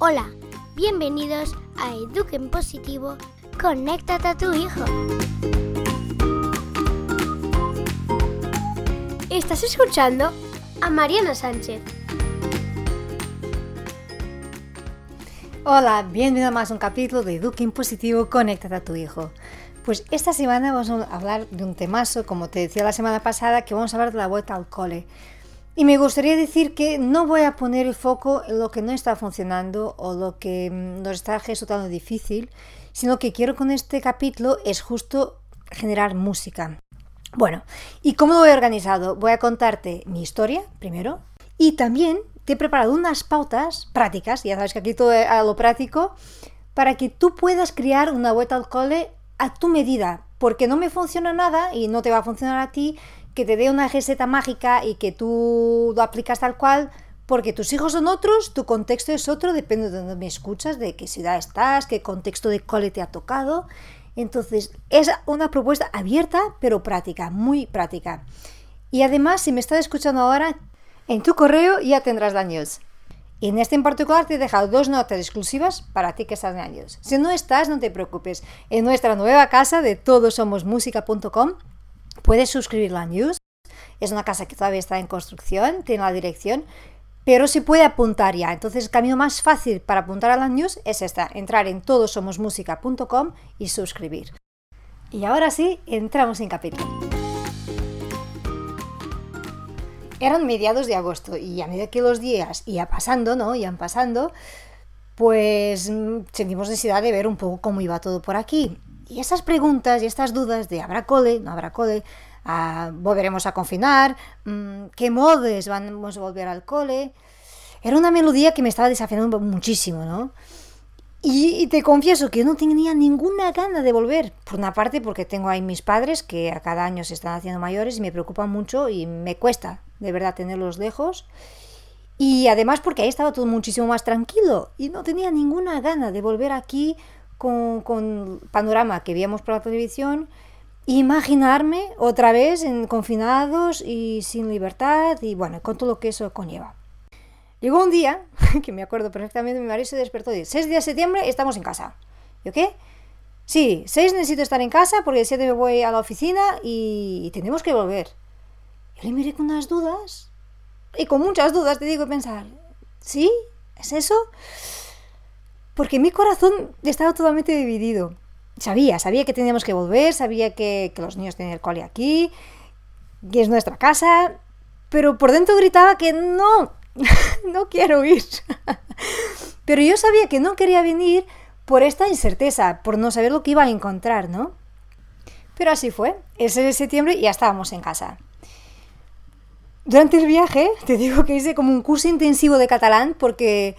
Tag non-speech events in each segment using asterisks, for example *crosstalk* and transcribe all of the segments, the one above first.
Hola, bienvenidos a Eduquen Positivo, conéctate a tu hijo. Estás escuchando a Mariana Sánchez. Hola, bienvenido a más un capítulo de Eduquen Positivo, conéctate a tu hijo. Pues esta semana vamos a hablar de un temazo, como te decía la semana pasada, que vamos a hablar de la vuelta al cole. Y me gustaría decir que no voy a poner el foco en lo que no está funcionando o lo que mm, nos está resultando difícil, sino que quiero con este capítulo es justo generar música. Bueno, ¿y cómo lo he organizado? Voy a contarte mi historia primero y también te he preparado unas pautas prácticas, ya sabes que aquí todo a lo práctico, para que tú puedas crear una vuelta al cole a tu medida, porque no me funciona nada y no te va a funcionar a ti que te dé una receta mágica y que tú lo aplicas tal cual, porque tus hijos son otros, tu contexto es otro, depende de dónde me escuchas, de qué ciudad estás, qué contexto de cole te ha tocado. Entonces, es una propuesta abierta, pero práctica, muy práctica. Y además, si me estás escuchando ahora, en tu correo ya tendrás la news. Y en este en particular te he dejado dos notas exclusivas para ti que estás en años. Si no estás, no te preocupes. En nuestra nueva casa de todosomosmusica.com Puedes suscribir la news. Es una casa que todavía está en construcción, tiene la dirección, pero se puede apuntar ya. Entonces el camino más fácil para apuntar a la news es esta, entrar en todosomosmusica.com y suscribir. Y ahora sí, entramos en capítulo. Eran mediados de agosto y a medida que los días iban pasando, ¿no? Iban pasando, pues mm, sentimos necesidad de ver un poco cómo iba todo por aquí. Y esas preguntas y estas dudas de ¿habrá cole? ¿No habrá cole? Ah, ¿Volveremos a confinar? Mm, ¿Qué modes vamos a volver al cole? Era una melodía que me estaba desafiando muchísimo, ¿no? Y, te confieso que no tenía ninguna gana de volver. Por una parte porque tengo ahí mis padres que a cada año se están haciendo mayores y me preocupan mucho y me cuesta de verdad tenerlos lejos. Y además porque ahí estaba todo muchísimo más tranquilo y no tenía ninguna gana de volver aquí con, panorama que veíamos por la televisión, imaginarme otra vez en confinados y sin libertad y bueno, con todo lo que eso conlleva. Llegó un día, *laughs* que me acuerdo perfectamente, mi marido se despertó y dijo, 6 de septiembre estamos en casa. ¿Yo qué? Sí, 6 necesito estar en casa porque el 7 me voy a la oficina y, y tenemos que volver. Yo le miré con unas dudas y con muchas dudas te digo pensar, ¿sí? ¿Es eso? Porque mi corazón estaba totalmente dividido. Sabía, sabía que teníamos que volver, sabía que, los niños tenían el cole aquí, que es nuestra casa, pero por dentro gritaba que no, *laughs* no quiero ir. *laughs* pero yo sabía que no quería venir por esta incerteza, por no saber lo que iba a encontrar, ¿no? Pero así fue. Ese de septiembre ya estábamos en casa. Durante el viaje, te digo que hice como un curso intensivo de catalán porque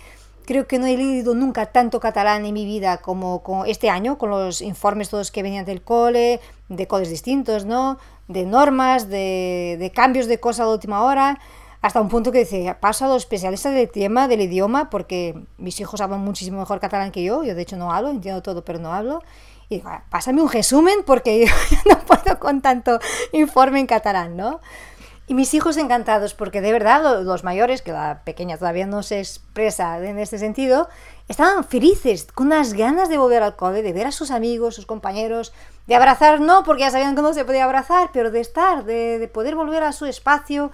Creo que no he leído nunca tanto catalán en mi vida como, este año, con los informes todos que venían del cole, de coles distintos, ¿no? De normas, de, cambios de cosas a la última hora, hasta un punto que dice, paso a los especialistas del tema, del idioma, porque mis hijos hablan muchísimo mejor catalán que yo, yo de hecho no hablo, entiendo todo, pero no hablo. Y digo, pásame un resumen porque *laughs* yo no puedo con tanto informe en catalán, ¿no? Y mis hijos encantados, porque de verdad los mayores, que la pequeña todavía no se expresa en este sentido, estaban felices, con unas ganas de volver al cole, de ver a sus amigos, sus compañeros, de abrazar, no, porque ya sabían que no se podía abrazar, pero de estar, de, poder volver a su espacio.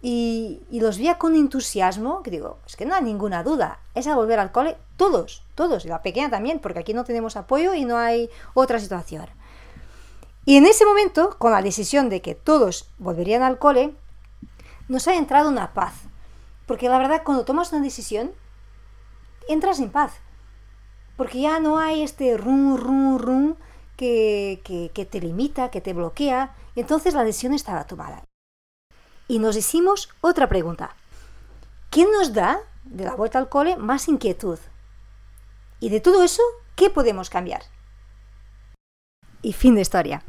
Y, y, los veía con entusiasmo, que digo, es que no hay ninguna duda, es a volver al cole todos, todos, y la pequeña también, porque aquí no tenemos apoyo y no hay otra situación. Y en ese momento, con la decisión de que todos volverían al cole, nos ha entrado una paz. Porque la verdad, cuando tomas una decisión, entras en paz. Porque ya no hay este rum, rum, rum que, que, te limita, que te bloquea. Entonces la decisión estaba tomada. Y nos hicimos otra pregunta. ¿Quién nos da, de la vuelta al cole, más inquietud? Y de todo eso, ¿qué podemos cambiar? Y fin de historia.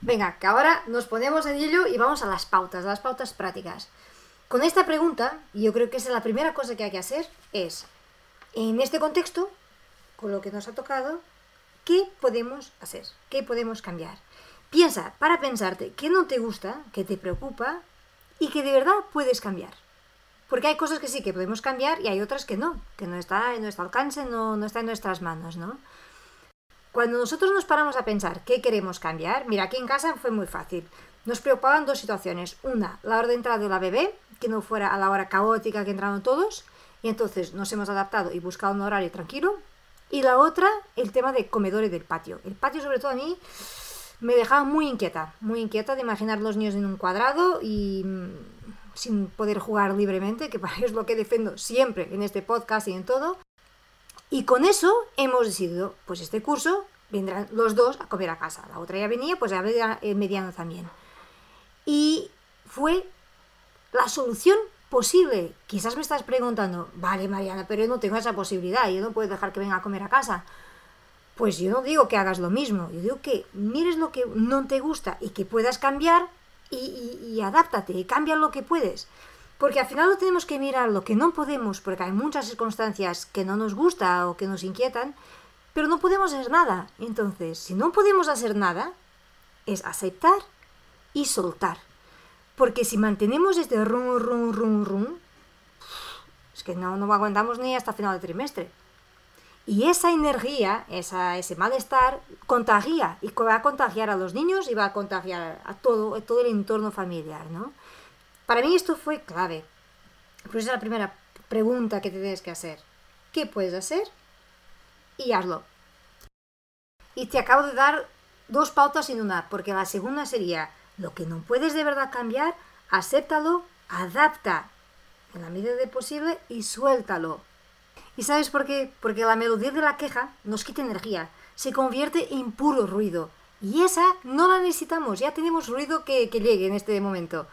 Venga, que ahora nos ponemos en ello y vamos a las pautas, a las pautas prácticas. Con esta pregunta, yo creo que es la primera cosa que hay que hacer, es, en este contexto, con lo que nos ha tocado, ¿qué podemos hacer? ¿Qué podemos cambiar? Piensa, para pensarte, qué no te gusta, qué te preocupa y que de verdad puedes cambiar. Porque hay cosas que sí que podemos cambiar y hay otras que no, que no está en nuestro alcance, no, no está en nuestras manos, ¿no? Cuando nosotros nos paramos a pensar qué queremos cambiar, mira, aquí en casa fue muy fácil. Nos preocupaban dos situaciones. Una, la hora de entrada de la bebé, que no fuera a la hora caótica que entraron todos, y entonces nos hemos adaptado y buscado un horario tranquilo. Y la otra, el tema de comedores del patio. El patio, sobre todo a mí, me dejaba muy inquieta, muy inquieta de imaginar los niños en un cuadrado y mm, sin poder jugar libremente, que *laughs* es lo que defiendo siempre en este podcast y en todo. Y con eso hemos decidido, pues este curso vendrán los dos a comer a casa. La otra ya venía, pues ya venía el mediano también. Y fue la solución posible. Quizás me estás preguntando, vale Mariana, pero yo no tengo esa posibilidad, yo no puedo dejar que venga a comer a casa. Pues yo no digo que hagas lo mismo, yo digo que mires lo que no te gusta y que puedas cambiar y, y, adáptate y cambia lo que puedes. Porque al final lo tenemos que mirar lo que no podemos, porque hay muchas circunstancias que no nos gusta o que nos inquietan, pero no podemos hacer nada. Entonces, si no podemos hacer nada, es aceptar y soltar. Porque si mantenemos este rum, rum, rum, rum, es que no, no aguantamos ni hasta final de trimestre. Y esa energía, esa, ese malestar, contagia y va a contagiar a los niños y va a contagiar a todo, todo el entorno familiar, ¿no? Para mí esto fue clave. Esa es la primera pregunta que te tienes que hacer. ¿Qué puedes hacer? Y hazlo. Y te acabo de dar dos pautas en una, porque la segunda sería, lo que no puedes de verdad cambiar, acéptalo, adapta en la medida de posible y suéltalo. ¿Y sabes por qué? Porque la melodía de la queja nos quita energía, se convierte en puro ruido. Y esa no la necesitamos, ya tenemos ruido que, que llegue en este momento.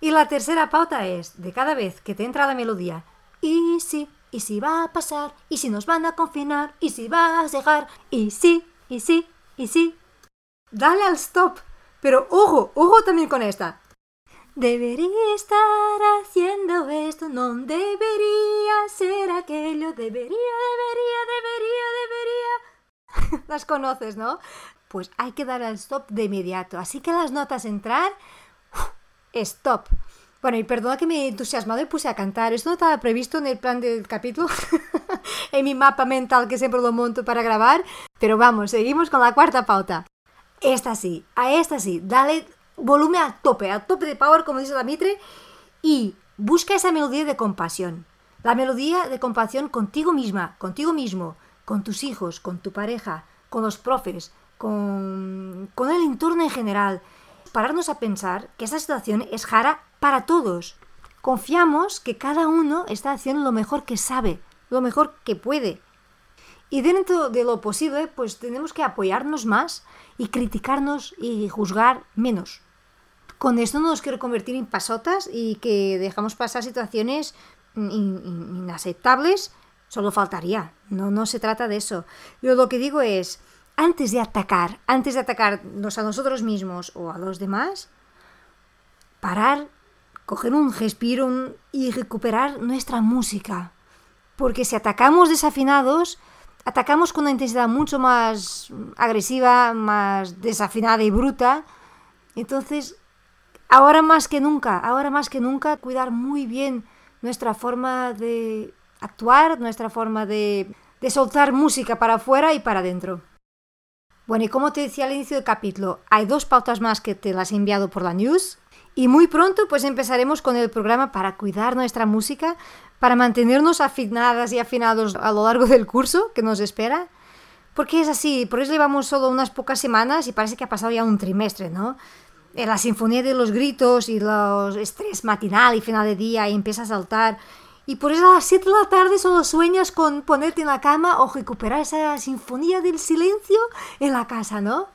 Y la tercera pauta es, de cada vez que te entra la melodía, y si, y si va a pasar, y si nos van a confinar, y si vas a dejar, y si, y si, y si. Dale al stop pero ojo, ojo también con esta. Debería estar haciendo esto, no debería ser aquello, debería, debería, debería, debería. *laughs* Las conoces, ¿no? Pues hay que dar al stop de inmediato. Así que las notas entrar, stop. Bueno, y perdona que me he entusiasmado y puse a cantar. Esto no estaba previsto en el plan del capítulo, *laughs* en mi mapa mental que siempre lo monto para grabar. Pero vamos, seguimos con la cuarta pauta. Esta sí, a esta sí, dale volumen a tope, a tope de power, como dice la Mitre, y busca esa melodía de compasión. La melodía de compasión contigo misma, contigo mismo, con tus hijos, con tu pareja, con los profes, con, con el entorno en general. Pararnos a pensar que esta situación es jara para todos. Confiamos que cada uno está haciendo lo mejor que sabe, lo mejor que puede. Y dentro de lo posible, pues tenemos que apoyarnos más y criticarnos y juzgar menos. Con esto no nos quiero convertir en pasotas y que dejamos pasar situaciones inaceptables, solo faltaría. No, no se trata de eso. Yo lo que digo es, antes de atacar, antes de atacarnos a nosotros mismos o a los demás, parar, coger un respiro y recuperar nuestra música. Porque si atacamos desafinados, atacamos con una intensidad mucho más agresiva, más desafinada y bruta. Entonces, ahora más que nunca, ahora más que nunca, cuidar muy bien nuestra forma de actuar, nuestra forma de, de soltar música para afuera y para adentro. Bueno, y como te decía al inicio del capítulo, hay dos pautas más que te las he enviado por la news. Y muy pronto pues empezaremos con el programa para cuidar nuestra música, para mantenernos afinadas y afinados a lo largo del curso que nos espera. Porque es así, por eso llevamos solo unas pocas semanas y parece que ha pasado ya un trimestre, ¿no? En la sinfonía de los gritos y los estrés matinal y final de día y empieza a saltar. Y por eso a las 7 de la tarde solo sueñas con ponerte en la cama o recuperar esa sinfonía del silencio en la casa, ¿no?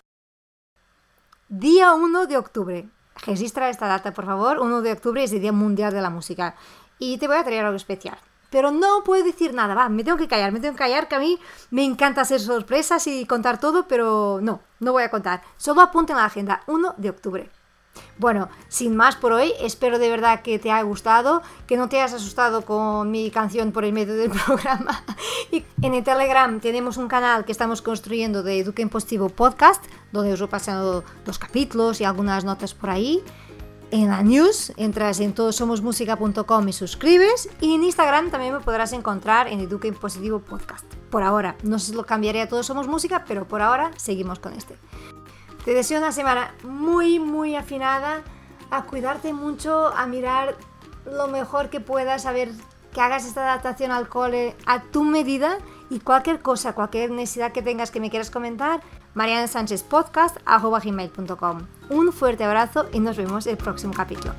Día 1 de octubre. Registra esta data, por favor. 1 de octubre es el Día Mundial de la Música. Y te voy a traer algo especial. Pero no puedo decir nada, va, me tengo que callar, me tengo que callar, que a mí me encanta hacer sorpresas y contar todo, pero no, no voy a contar. Solo apunte en la agenda, 1 de octubre. Bueno, sin más por hoy, espero de verdad que te haya gustado, que no te hayas asustado con mi canción por el medio del *laughs* programa. Y en el Telegram tenemos un canal que estamos construyendo de Eduque Positivo Podcast, donde os he pasado los capítulos y algunas notas por ahí. en la news, entras en todosomosmusica.com y suscribes. Y en Instagram también me podrás encontrar en Eduque Impositivo Podcast. Por ahora, no sé si lo cambiaré a Todos Somos Música, pero por ahora seguimos con este. Te deseo una semana muy, muy afinada, a cuidarte mucho, a mirar lo mejor que puedas, a ver que hagas esta adaptación al cole a tu medida y cualquier cosa, cualquier necesidad que tengas que me quieras comentar, Mariana Sánchez Podcast, gmail.com. Un fuerte abrazo y nos vemos el próximo capítulo.